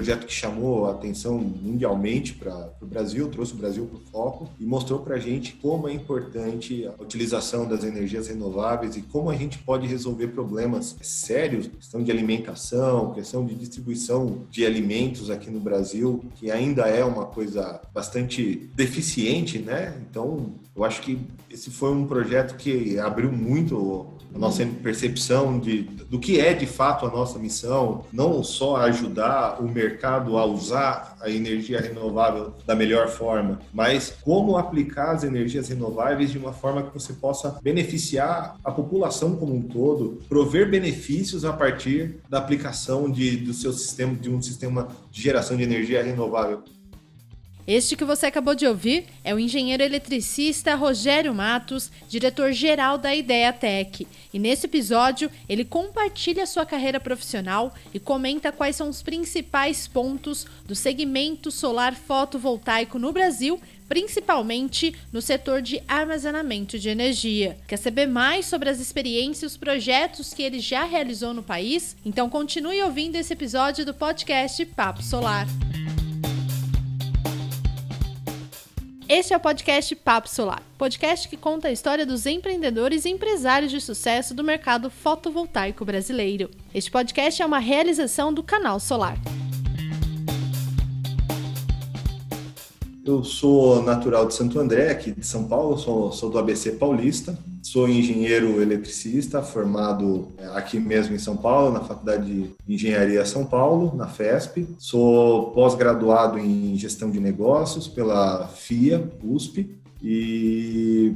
projeto que chamou a atenção mundialmente para o Brasil, trouxe o Brasil para o foco e mostrou para a gente como é importante a utilização das energias renováveis e como a gente pode resolver problemas sérios, questão de alimentação, questão de distribuição de alimentos aqui no Brasil, que ainda é uma coisa bastante deficiente, né? Então, eu acho que esse foi um projeto que abriu muito a nossa percepção de, do que é de fato a nossa missão, não só ajudar o mercado a usar a energia renovável da melhor forma, mas como aplicar as energias renováveis de uma forma que você possa beneficiar a população como um todo, prover benefícios a partir da aplicação de, do seu sistema, de um sistema de geração de energia renovável. Este que você acabou de ouvir é o engenheiro eletricista Rogério Matos, diretor-geral da Ideia Tech. E nesse episódio, ele compartilha sua carreira profissional e comenta quais são os principais pontos do segmento solar fotovoltaico no Brasil, principalmente no setor de armazenamento de energia. Quer saber mais sobre as experiências e os projetos que ele já realizou no país? Então continue ouvindo esse episódio do podcast Papo Solar. Este é o podcast Papo Solar, podcast que conta a história dos empreendedores e empresários de sucesso do mercado fotovoltaico brasileiro. Este podcast é uma realização do Canal Solar. Eu sou natural de Santo André, aqui de São Paulo, sou, sou do ABC Paulista. Sou engenheiro eletricista, formado é, aqui mesmo em São Paulo, na Faculdade de Engenharia São Paulo, na FESP. Sou pós-graduado em Gestão de Negócios pela FIA, USP. E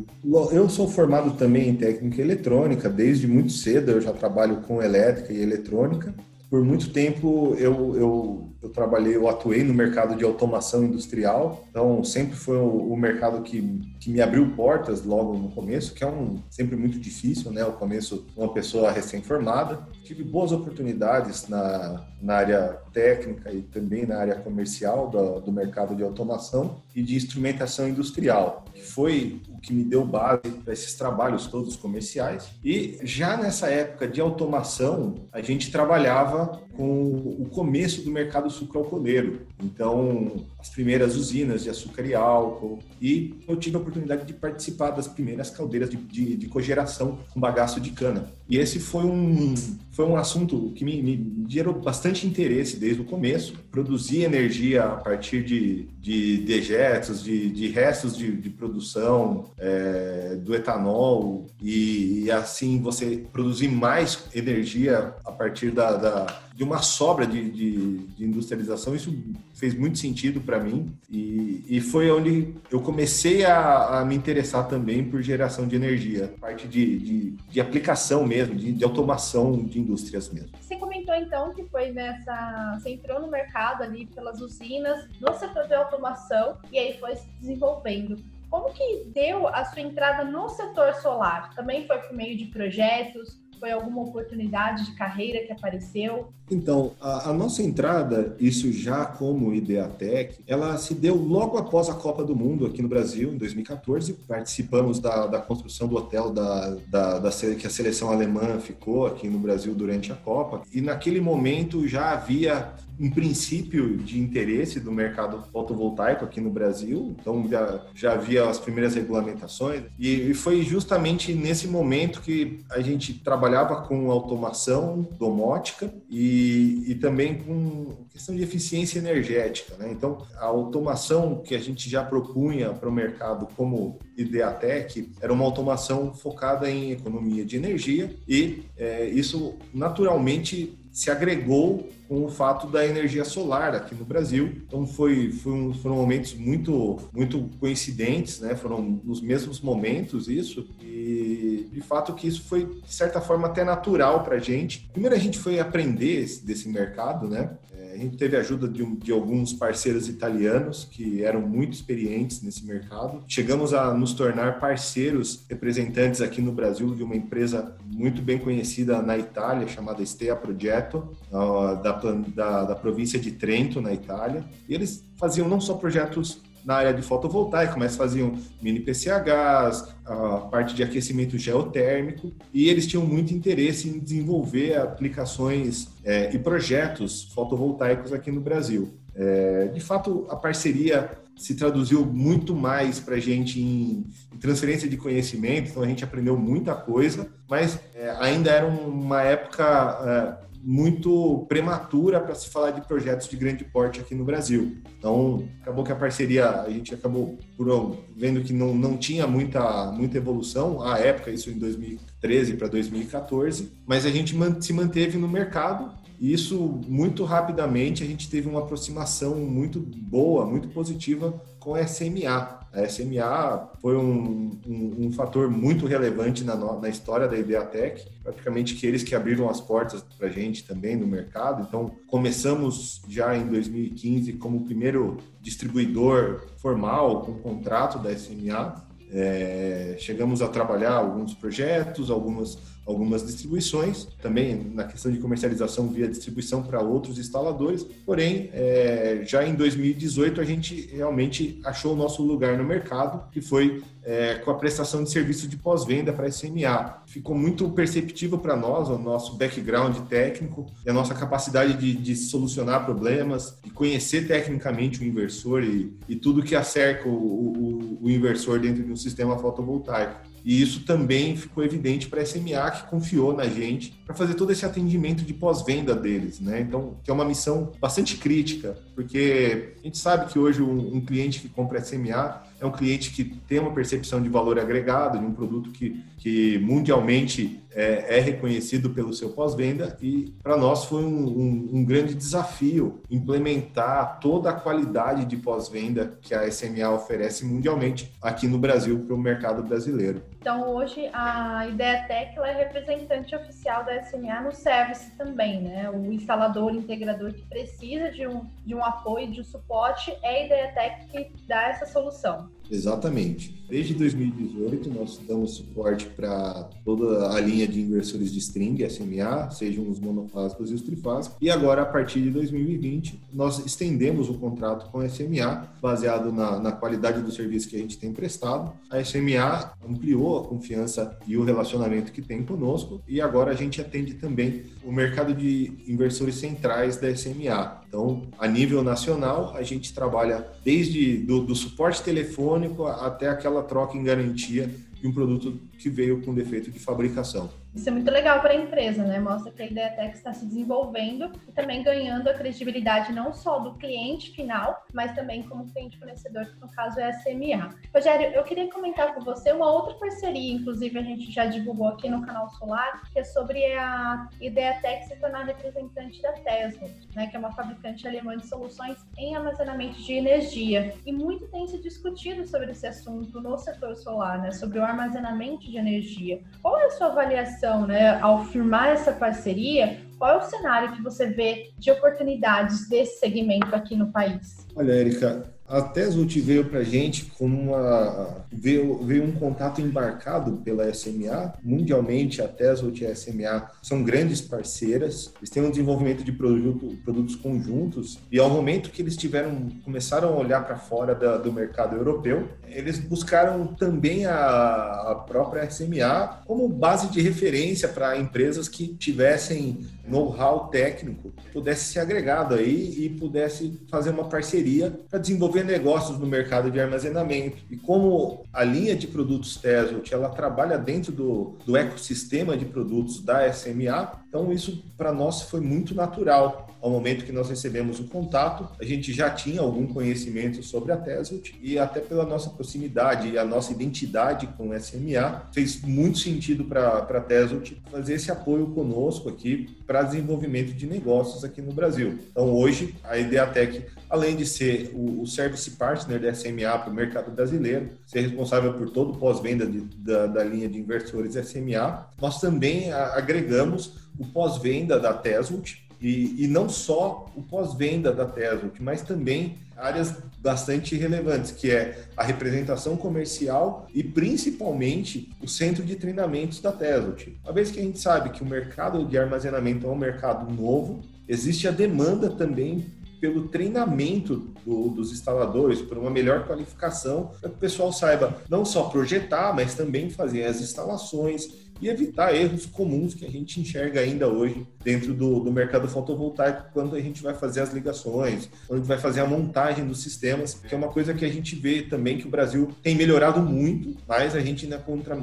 eu sou formado também em técnica eletrônica, desde muito cedo eu já trabalho com elétrica e eletrônica. Por muito tempo eu, eu eu trabalhei, eu atuei no mercado de automação industrial, então sempre foi o, o, mercado que, que me abriu portas logo no começo, que é um sempre muito difícil, né? O começo, uma pessoa recém-formada. Tive boas oportunidades na, na área técnica e também na área comercial do, do mercado de automação e de instrumentação industrial, que foi o que me deu base para esses trabalhos todos comerciais. E já nessa época de automação, a gente trabalhava com o começo do mercado sucroalcooleiro. Então, as primeiras usinas de açúcar e álcool. E eu tive a oportunidade de participar das primeiras caldeiras de, de, de cogeração com bagaço de cana. E esse foi um, foi um assunto que me, me, gerou bastante interesse desde o começo. Produzir energia a partir de, de dejetos, de, de restos de, de produção é, do etanol e, e, assim você produzir mais energia a partir da, da de uma sobra de, de, de industrialização. Isso fez muito sentido para mim e, e, foi onde eu comecei a, a, me interessar também por geração de energia, parte de, de, de aplicação mesmo, de, de, automação de indústrias mesmo. Você comentou então que foi nessa, você entrou no mercado ali pelas usinas, no setor de automação e aí foi se desenvolvendo. Como que deu a sua entrada no setor solar? Também foi por meio de projetos? Foi alguma oportunidade de carreira que apareceu? Então, a, a, nossa entrada, isso já como Ideatec, ela se deu logo após a Copa do Mundo aqui no Brasil, em 2014. Participamos da, da construção do hotel da, da, da, que a seleção alemã ficou aqui no Brasil durante a Copa. E naquele momento já havia um princípio de interesse do mercado fotovoltaico aqui no Brasil, então já, já havia as primeiras regulamentações, e, e foi justamente nesse momento que a gente trabalhava com automação domótica e, e também com questão de eficiência energética. Né? Então, a automação que a gente já propunha para o mercado como Ideatec era uma automação focada em economia de energia e é, isso naturalmente se agregou com o fato da energia solar aqui no Brasil. Então foi, foi um, foram momentos muito muito coincidentes, né? Foram nos mesmos momentos isso e de fato que isso foi de certa forma até natural para gente. Primeiro a gente foi aprender desse mercado, né? A gente teve a ajuda de, um, de, alguns parceiros italianos que eram muito experientes nesse mercado. Chegamos a nos tornar parceiros representantes aqui no Brasil de uma empresa muito bem conhecida na Itália, chamada Stea Progetto, da, da, da província de Trento, na Itália. E eles faziam não só projetos na área de fotovoltaico, mas faziam mini PCHs, a parte de aquecimento geotérmico, e eles tinham muito interesse em desenvolver aplicações é, e projetos fotovoltaicos aqui no Brasil. É, de fato, a parceria se traduziu muito mais para a gente em, em, transferência de conhecimento, então a gente aprendeu muita coisa, mas é, ainda era uma época é, muito prematura para se falar de projetos de grande porte aqui no Brasil. Então, acabou que a parceria, a gente acabou por, vendo que não, não tinha muita, muita evolução à época, isso em 2013 para 2014, mas a gente se manteve no mercado e isso muito rapidamente a gente teve uma aproximação muito boa, muito positiva com a SMA. A SMA foi um, um, um fator muito relevante na, na história da Ideatec, praticamente que eles que abriram as portas para a gente também no mercado. Então, começamos já em 2015 como o primeiro distribuidor formal com contrato da SMA. É, chegamos a trabalhar alguns projetos, algumas algumas distribuições, também na questão de comercialização via distribuição para outros instaladores. Porém, é, já em 2018 a gente realmente achou o nosso lugar no mercado, que foi é, com a prestação de serviço de pós-venda para SMA. Ficou muito perceptível para nós, o nosso background técnico a nossa capacidade de, de solucionar problemas, e conhecer tecnicamente o inversor e, e tudo que acerca o, o, o inversor dentro de um sistema fotovoltaico. E isso também ficou evidente para a SMA, que confiou na gente para fazer todo esse atendimento de pós-venda deles, né? Então, que é uma missão bastante crítica, porque a gente sabe que hoje um, cliente que compra SMA é um cliente que tem uma percepção de valor agregado, de um produto que, que mundialmente é, é reconhecido pelo seu pós-venda e para nós foi um, um, um, grande desafio implementar toda a qualidade de pós-venda que a SMA oferece mundialmente aqui no Brasil para o mercado brasileiro. Então hoje a Ideatec é representante oficial da SMA no service também, né? O instalador, integrador que precisa de um, de um apoio, de suporte, é a Ideatec que dá essa solução. Exatamente. Desde 2018, nós damos suporte para toda a linha de inversores de string, SMA, sejam os monofásicos e os trifásicos. E agora, a partir de 2020, nós estendemos o contrato com a SMA, baseado na, na qualidade do serviço que a gente tem prestado. A SMA ampliou a confiança e o relacionamento que tem conosco, e agora a gente atende também o mercado de inversores centrais da SMA. Então, a nível nacional, a gente trabalha desde do, do suporte telefônico até aquela troca em garantia de um produto que veio com defeito de fabricação. Isso é muito legal para a empresa, né? Mostra que a Ideatec está se desenvolvendo e também ganhando a credibilidade não só do cliente final, mas também como cliente fornecedor, que no caso é a CMA. Rogério, eu queria comentar com você uma outra parceria, inclusive a gente já divulgou aqui no canal Solar, que é sobre a Ideatec se tornar representante da Tesla, né? Que é uma fabricante alemã de soluções em armazenamento de energia. E muito tem se discutido sobre esse assunto no setor solar, né? Sobre o armazenamento de energia. Qual é a sua avaliação, né, ao firmar essa parceria? Qual é o cenário que você vê de oportunidades desse segmento aqui no país? Olha, Erika, a Tesult veio para a gente como uma veio, veio um contato embarcado pela SMA. Mundialmente, a Tesult e a SMA são grandes parceiras. Eles têm um desenvolvimento de produto, produtos conjuntos e ao momento que eles tiveram começaram a olhar para fora da, do mercado europeu, eles buscaram também a, a própria SMA como base de referência para empresas que tivessem know-how técnico, pudesse ser agregado aí e pudesse fazer uma parceria para desenvolver negócios no mercado de armazenamento. E como a linha de produtos Tesla, ela trabalha dentro do, do ecossistema de produtos da SMA, então isso para nós foi muito natural. Ao momento que nós recebemos o contato, a gente já tinha algum conhecimento sobre a Tesla e até pela nossa proximidade e a nossa identidade com a SMA, fez muito sentido para a Tesla fazer esse apoio conosco aqui para desenvolvimento de negócios aqui no Brasil. Então, hoje, a Ideatec, além de ser o, o service partner da SMA para o mercado brasileiro, ser responsável por todo o pós-venda da, da linha de inversores SMA, nós também agregamos o pós-venda da Tesult, e, e, não só o pós-venda da Tesult, mas também áreas bastante relevantes, que é a representação comercial e principalmente o centro de treinamentos da Tesla. Uma vez que a gente sabe que o mercado de armazenamento é um mercado novo, existe a demanda também pelo treinamento do, dos instaladores, por uma melhor qualificação, para que o pessoal saiba não só projetar, mas também fazer as instalações, e evitar erros comuns que a gente enxerga ainda hoje dentro do, do mercado fotovoltaico quando a gente vai fazer as ligações, quando a gente vai fazer a montagem dos sistemas, que é uma coisa que a gente vê também que o Brasil tem melhorado muito, mas a gente ainda encontra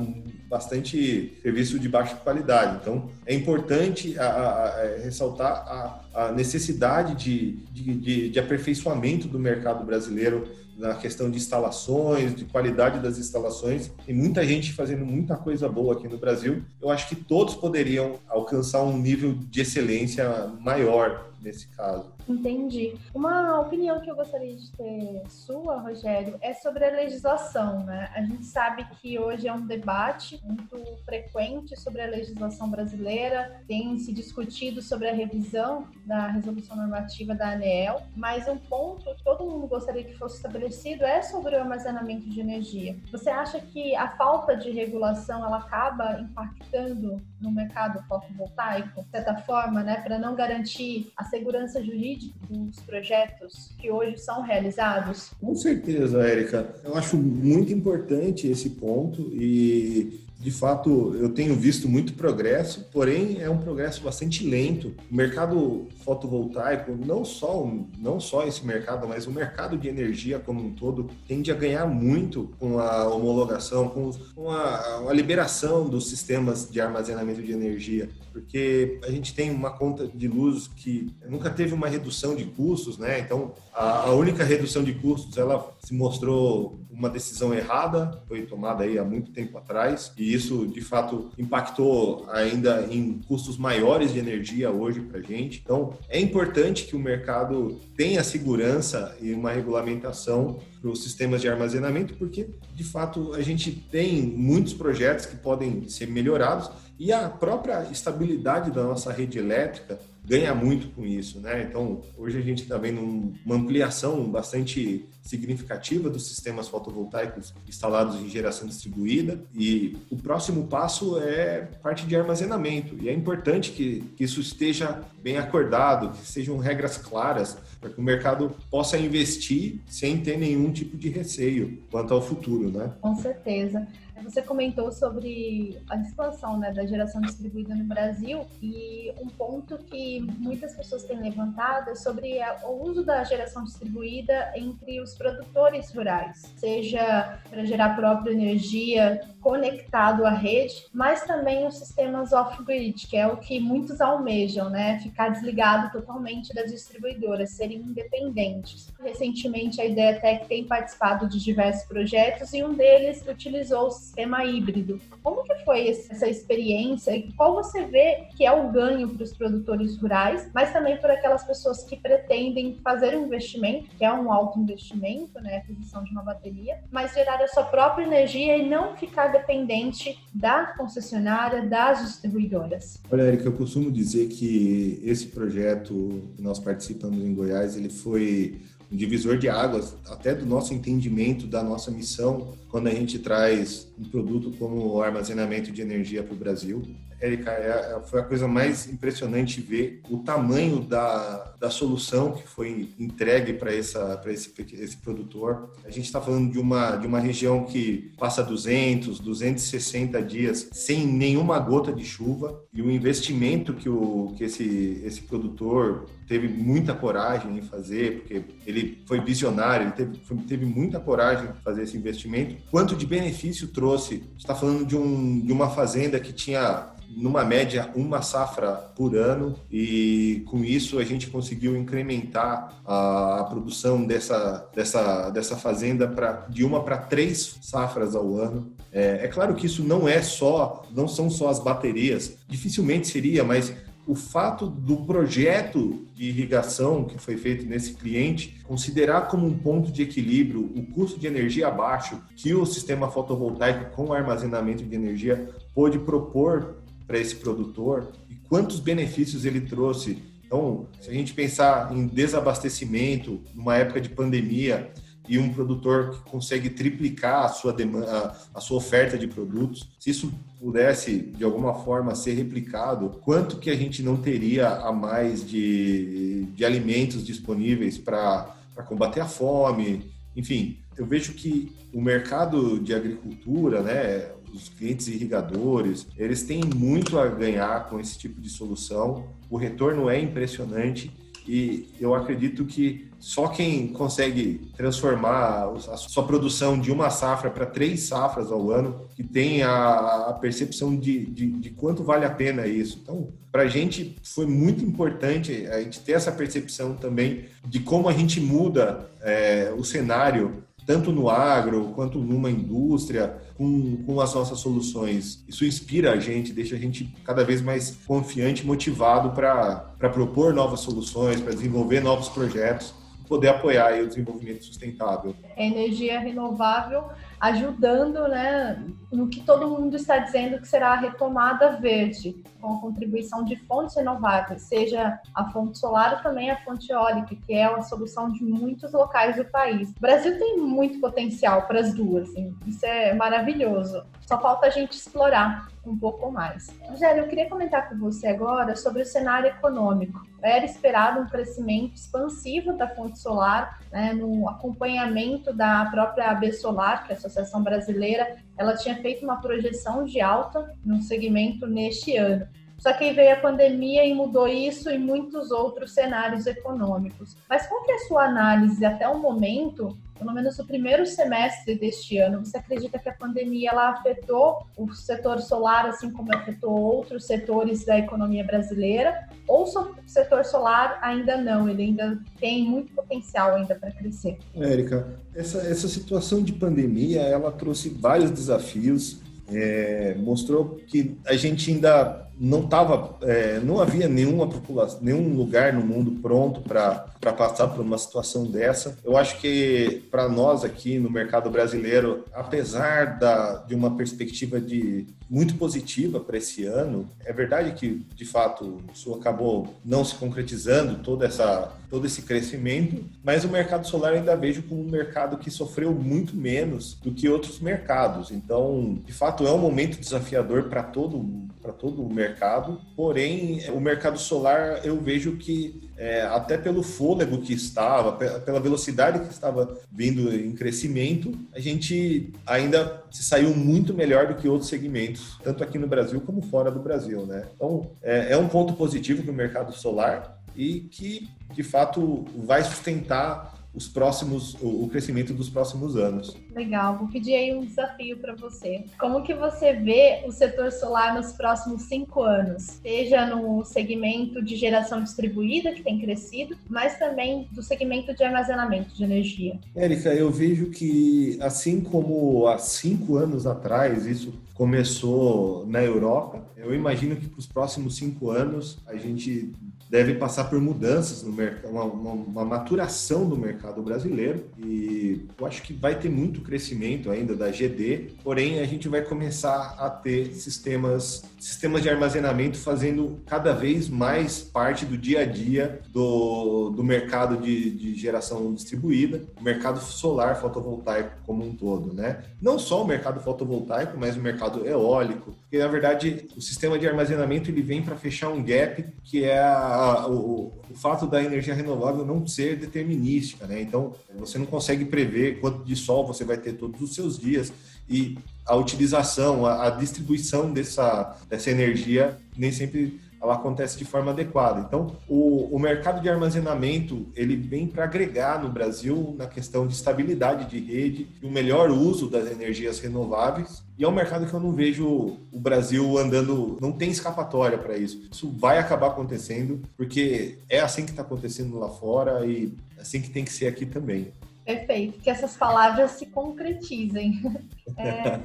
bastante serviço de baixa qualidade. Então, é importante a, a, a é, ressaltar a, a necessidade de, de, de, de aperfeiçoamento do mercado brasileiro na questão de instalações, de qualidade das instalações. Tem muita gente fazendo muita coisa boa aqui no Brasil. Eu acho que todos poderiam alcançar um nível de excelência maior nesse caso. Entendi. Uma opinião que eu gostaria de ter sua, Rogério, é sobre a legislação, né? A gente sabe que hoje é um debate muito frequente sobre a legislação brasileira, tem se discutido sobre a revisão da resolução normativa da ANEEL, mas um ponto que todo mundo gostaria que fosse estabelecido é sobre o armazenamento de energia. Você acha que a falta de regulação ela acaba impactando no mercado fotovoltaico, de certa forma, né, para não garantir a segurança jurídica dos projetos que hoje são realizados? Com certeza, Érica. Eu acho muito importante esse ponto e de fato, eu tenho visto muito progresso, porém é um progresso bastante lento. O mercado fotovoltaico, não só, não só esse mercado, mas o mercado de energia como um todo, tende a ganhar muito com a homologação, com, com a, a liberação dos sistemas de armazenamento de energia, porque a gente tem uma conta de luz que nunca teve uma redução de custos, né? Então, a, a única redução de custos, ela se mostrou uma decisão errada, foi tomada aí há muito tempo atrás, e isso de fato impactou ainda em custos maiores de energia hoje para a gente. Então, é importante que o mercado tenha segurança e uma regulamentação para os sistemas de armazenamento, porque de fato a gente tem muitos projetos que podem ser melhorados e a própria estabilidade da nossa rede elétrica ganha muito com isso, né? Então, hoje a gente está vendo uma ampliação bastante significativa dos sistemas fotovoltaicos instalados em geração distribuída e o próximo passo é parte de armazenamento e é importante que, que isso esteja bem acordado, que sejam regras claras para que o mercado possa investir sem ter nenhum tipo de receio quanto ao futuro, né? Com certeza. Você comentou sobre a expansão né, da geração distribuída no Brasil e um ponto que muitas pessoas têm levantado é sobre o uso da geração distribuída entre os produtores rurais, seja para gerar própria energia conectado à rede, mas também os sistemas off-grid, que é o que muitos almejam, né? Ficar desligado totalmente das distribuidoras, serem independentes. Recentemente, a Ideia Tech tem participado de diversos projetos e um deles utilizou o sistema híbrido. Como que foi essa experiência e qual você vê que é o ganho para os produtores rurais, mas também para aquelas pessoas que pretendem fazer um investimento, que é um alto investimento, né, aquisição de uma bateria, mas gerar a sua própria energia e não ficar dependente da concessionária, das distribuidoras? Olha, Erika, eu costumo dizer que esse projeto que nós participamos em Goiás, ele foi um divisor de águas, até do nosso entendimento da nossa missão, quando a gente traz um produto como o armazenamento de energia para o Brasil. Érica, é, é, foi a coisa mais impressionante ver o tamanho da, da solução que foi entregue para esse, esse produtor. A gente está falando de uma, de uma região que passa 200, 260 dias sem nenhuma gota de chuva e o investimento que, o, que esse, esse produtor teve muita coragem em fazer, porque ele foi visionário, ele teve, foi, teve muita coragem em fazer esse investimento. Quanto de benefício trouxe? está falando de, um, de uma fazenda que tinha numa média uma safra por ano e com isso a gente conseguiu incrementar a, a produção dessa, dessa, dessa fazenda pra, de uma para três safras ao ano. É, é claro que isso não é só, não são só as baterias, dificilmente seria, mas o fato do projeto de irrigação que foi feito nesse cliente considerar como um ponto de equilíbrio o custo de energia baixo que o sistema fotovoltaico com armazenamento de energia pôde propor para esse produtor e quantos benefícios ele trouxe. Então, se a gente pensar em desabastecimento numa época de pandemia e um produtor que consegue triplicar a sua demanda, a sua oferta de produtos, se isso pudesse de alguma forma ser replicado, quanto que a gente não teria a mais de, de alimentos disponíveis para combater a fome, enfim, eu vejo que o mercado de agricultura, né, os clientes irrigadores, eles têm muito a ganhar com esse tipo de solução. O retorno é impressionante e eu acredito que só quem consegue transformar a sua produção de uma safra para três safras ao ano, que tem a, percepção de, de, de, quanto vale a pena isso. Então, para a gente foi muito importante a gente ter essa percepção também de como a gente muda é, o cenário tanto no agro quanto numa indústria, com, com as nossas soluções. Isso inspira a gente, deixa a gente cada vez mais confiante, motivado para propor novas soluções, para desenvolver novos projetos, poder apoiar o desenvolvimento sustentável. energia renovável ajudando né, no que todo mundo está dizendo que será a retomada verde, com a contribuição de fontes renováveis, seja a fonte solar ou também a fonte eólica, que é a solução de muitos locais do país. O Brasil tem muito potencial para as duas, hein? isso é maravilhoso. Só falta a gente explorar um pouco mais. Rogério, eu queria comentar com você agora sobre o cenário econômico. Era esperado um crescimento expansivo da fonte solar, né, no acompanhamento da própria AB Solar, que é a Associação Brasileira, ela tinha feito uma projeção de alta no segmento neste ano. Só que aí veio a pandemia e mudou isso e muitos outros cenários econômicos. Mas qual que é a sua análise até o momento pelo menos no primeiro semestre deste ano, você acredita que a pandemia ela afetou o setor solar assim como afetou outros setores da economia brasileira? Ou o setor solar ainda não? Ele ainda tem muito potencial ainda para crescer? Érica, essa, essa situação de pandemia ela trouxe vários desafios, é, mostrou que a gente ainda não tava, é, não havia nenhuma população, nenhum lugar no mundo pronto para passar por uma situação dessa. Eu acho que para nós aqui no mercado brasileiro, apesar da, de uma perspectiva de muito positiva para esse ano, é verdade que de fato isso acabou não se concretizando toda essa todo esse crescimento, mas o mercado solar ainda vejo como um mercado que sofreu muito menos do que outros mercados. Então, de fato, é um momento desafiador para todo para todo o mercado. Porém, o mercado solar eu vejo que é, até pelo fôlego que estava, pela velocidade que estava vindo em crescimento, a gente ainda se saiu muito melhor do que outros segmentos, tanto aqui no Brasil como fora do Brasil, né? Então, é, é um ponto positivo para o mercado solar e que, de fato, vai sustentar os próximos, o, crescimento dos próximos anos. Legal, vou pedir aí um desafio para você. Como que você vê o setor solar nos próximos cinco anos? Seja no segmento de geração distribuída, que tem crescido, mas também do segmento de armazenamento de energia. Érica, eu vejo que assim como há cinco anos atrás, isso começou na Europa, eu imagino que para os próximos cinco anos a gente deve passar por mudanças no mercado, uma, uma, uma, maturação do mercado brasileiro e eu acho que vai ter muito crescimento ainda da GD, porém a gente vai começar a ter sistemas, sistemas de armazenamento fazendo cada vez mais parte do dia a dia do, do mercado de, de geração distribuída, o mercado solar fotovoltaico como um todo, né? Não só o mercado fotovoltaico, mas o mercado eólico, porque na verdade o sistema de armazenamento ele vem para fechar um gap que é a o, o, fato da energia renovável não ser determinística, né? Então, você não consegue prever quanto de sol você vai ter todos os seus dias e a utilização, a, a distribuição dessa, dessa energia nem sempre ela acontece de forma adequada. Então, o, o mercado de armazenamento ele vem para agregar no Brasil na questão de estabilidade de rede e o melhor uso das energias renováveis. E é um mercado que eu não vejo o Brasil andando, não tem escapatória para isso. Isso vai acabar acontecendo porque é assim que está acontecendo lá fora e assim que tem que ser aqui também. Perfeito, que essas palavras se concretizem. É,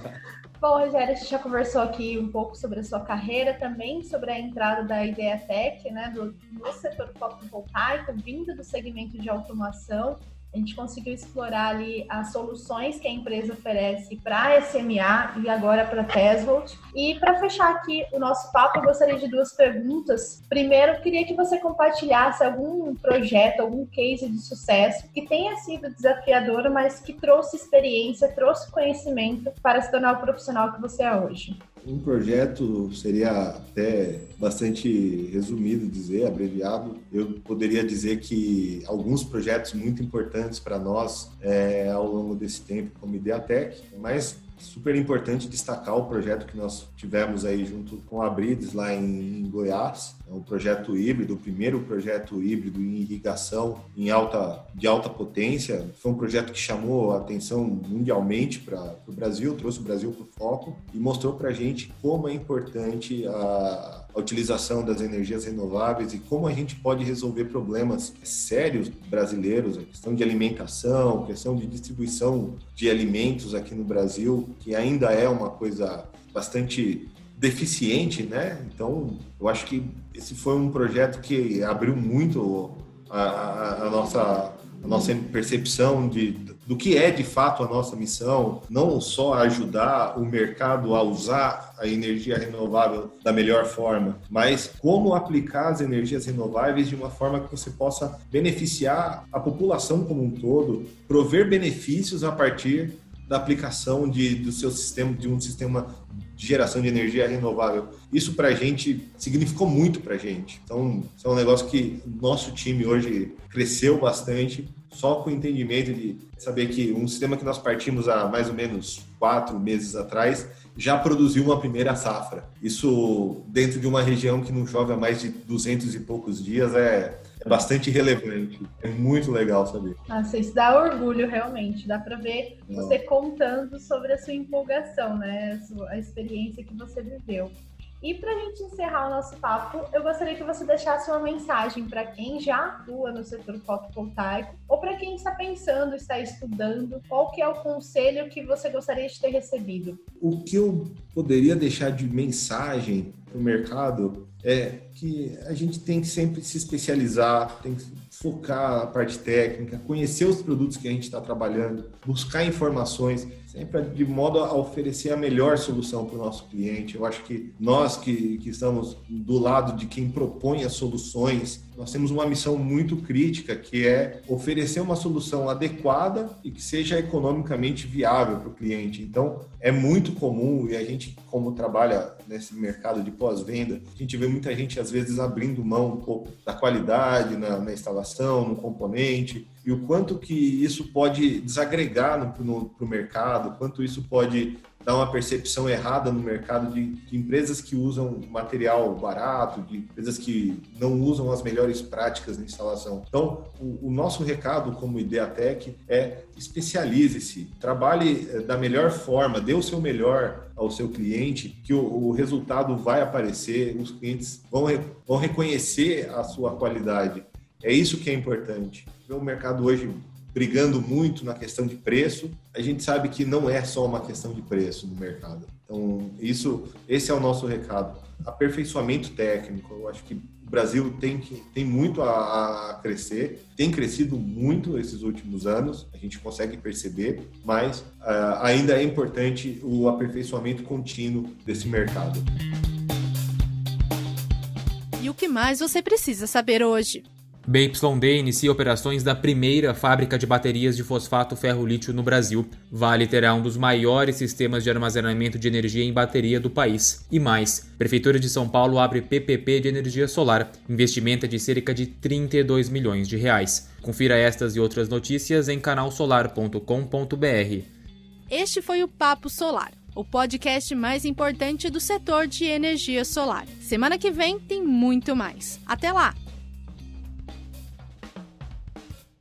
Bom, Rogério, a gente já conversou aqui um pouco sobre a sua carreira, também sobre a entrada da Ideia Tech, né, do, no setor fotovoltaico, vindo do segmento de automação a gente conseguiu explorar ali as soluções que a empresa oferece para SMA e agora para Tesvolt. E para fechar aqui o nosso papo, eu gostaria de duas perguntas. Primeiro, queria que você compartilhasse algum projeto, algum case de sucesso que tenha sido desafiador, mas que trouxe experiência, trouxe conhecimento para se tornar o profissional que você é hoje. Um projeto seria até bastante resumido dizer, abreviado. Eu poderia dizer que alguns projetos muito importantes para nós é, ao longo desse tempo, como Ideatec, mas super importante destacar o projeto que nós tivemos aí junto com a Brides lá em, Goiás. É um projeto híbrido, o primeiro projeto híbrido em irrigação em alta, de alta potência. Foi um projeto que chamou a atenção mundialmente para o Brasil, trouxe o Brasil para o foco e mostrou para a gente como é importante a a utilização das energias renováveis e como a gente pode resolver problemas sérios brasileiros, a questão de alimentação, a questão de distribuição de alimentos aqui no Brasil, que ainda é uma coisa bastante deficiente, né? Então, eu acho que esse foi um projeto que abriu muito a, a, a nossa a nossa percepção de, do que é de fato a nossa missão, não só ajudar o mercado a usar a energia renovável da melhor forma, mas como aplicar as energias renováveis de uma forma que você possa beneficiar a população como um todo, prover benefícios a partir da aplicação de, do seu sistema, de um sistema de geração de energia renovável. Isso para a gente significou muito para a gente. Então, é um negócio que nosso time hoje cresceu bastante, só com o entendimento de saber que um sistema que nós partimos há mais ou menos quatro meses atrás já produziu uma primeira safra. Isso dentro de uma região que não chove há mais de duzentos e poucos dias é bastante relevante. É muito legal saber. Nossa, isso dá orgulho, realmente. Dá para ver Não. você contando sobre a sua empolgação, né? A, sua, a experiência que você viveu. E para a gente encerrar o nosso papo, eu gostaria que você deixasse uma mensagem para quem já atua no setor fotovoltaico ou para quem está pensando, está estudando, qual que é o conselho que você gostaria de ter recebido? O que eu poderia deixar de mensagem para o mercado é que a gente tem que sempre se especializar, tem que focar a parte técnica, conhecer os produtos que a gente está trabalhando, buscar informações, sempre de modo a oferecer a melhor solução para o nosso cliente. Eu acho que nós que, que estamos do lado de quem propõe as soluções, nós temos uma missão muito crítica, que é oferecer uma solução adequada e que seja economicamente viável para o cliente. Então, é muito comum, e a gente, como trabalha nesse mercado de pós-venda, a gente vê muita gente, às vezes, abrindo mão um pouco da qualidade na, na instalação, no componente, e o quanto que isso pode desagregar para o mercado, quanto isso pode dá uma percepção errada no mercado de, de, empresas que usam material barato, de empresas que não usam as melhores práticas na instalação. Então, o, o nosso recado como Ideatec é especialize-se, trabalhe eh, da melhor forma, dê o seu melhor ao seu cliente, que o, o resultado vai aparecer, os clientes vão, vão reconhecer a sua qualidade. É isso que é importante. O mercado hoje brigando muito na questão de preço, a gente sabe que não é só uma questão de preço no mercado. Então, isso, esse é o nosso recado. Aperfeiçoamento técnico, eu acho que o Brasil tem, que, tem muito a, a crescer, tem crescido muito esses últimos anos, a gente consegue perceber, mas uh, ainda é importante o aperfeiçoamento contínuo desse mercado. E o que mais você precisa saber hoje? BYD inicia operações da primeira fábrica de baterias de fosfato ferro-lítio no Brasil. Vale terá um dos maiores sistemas de armazenamento de energia em bateria do país. E mais, Prefeitura de São Paulo abre PPP de energia solar, investimento é de cerca de 32 milhões de reais. Confira estas e outras notícias em canalsolar.com.br. Este foi o Papo Solar, o podcast mais importante do setor de energia solar. Semana que vem tem muito mais. Até lá!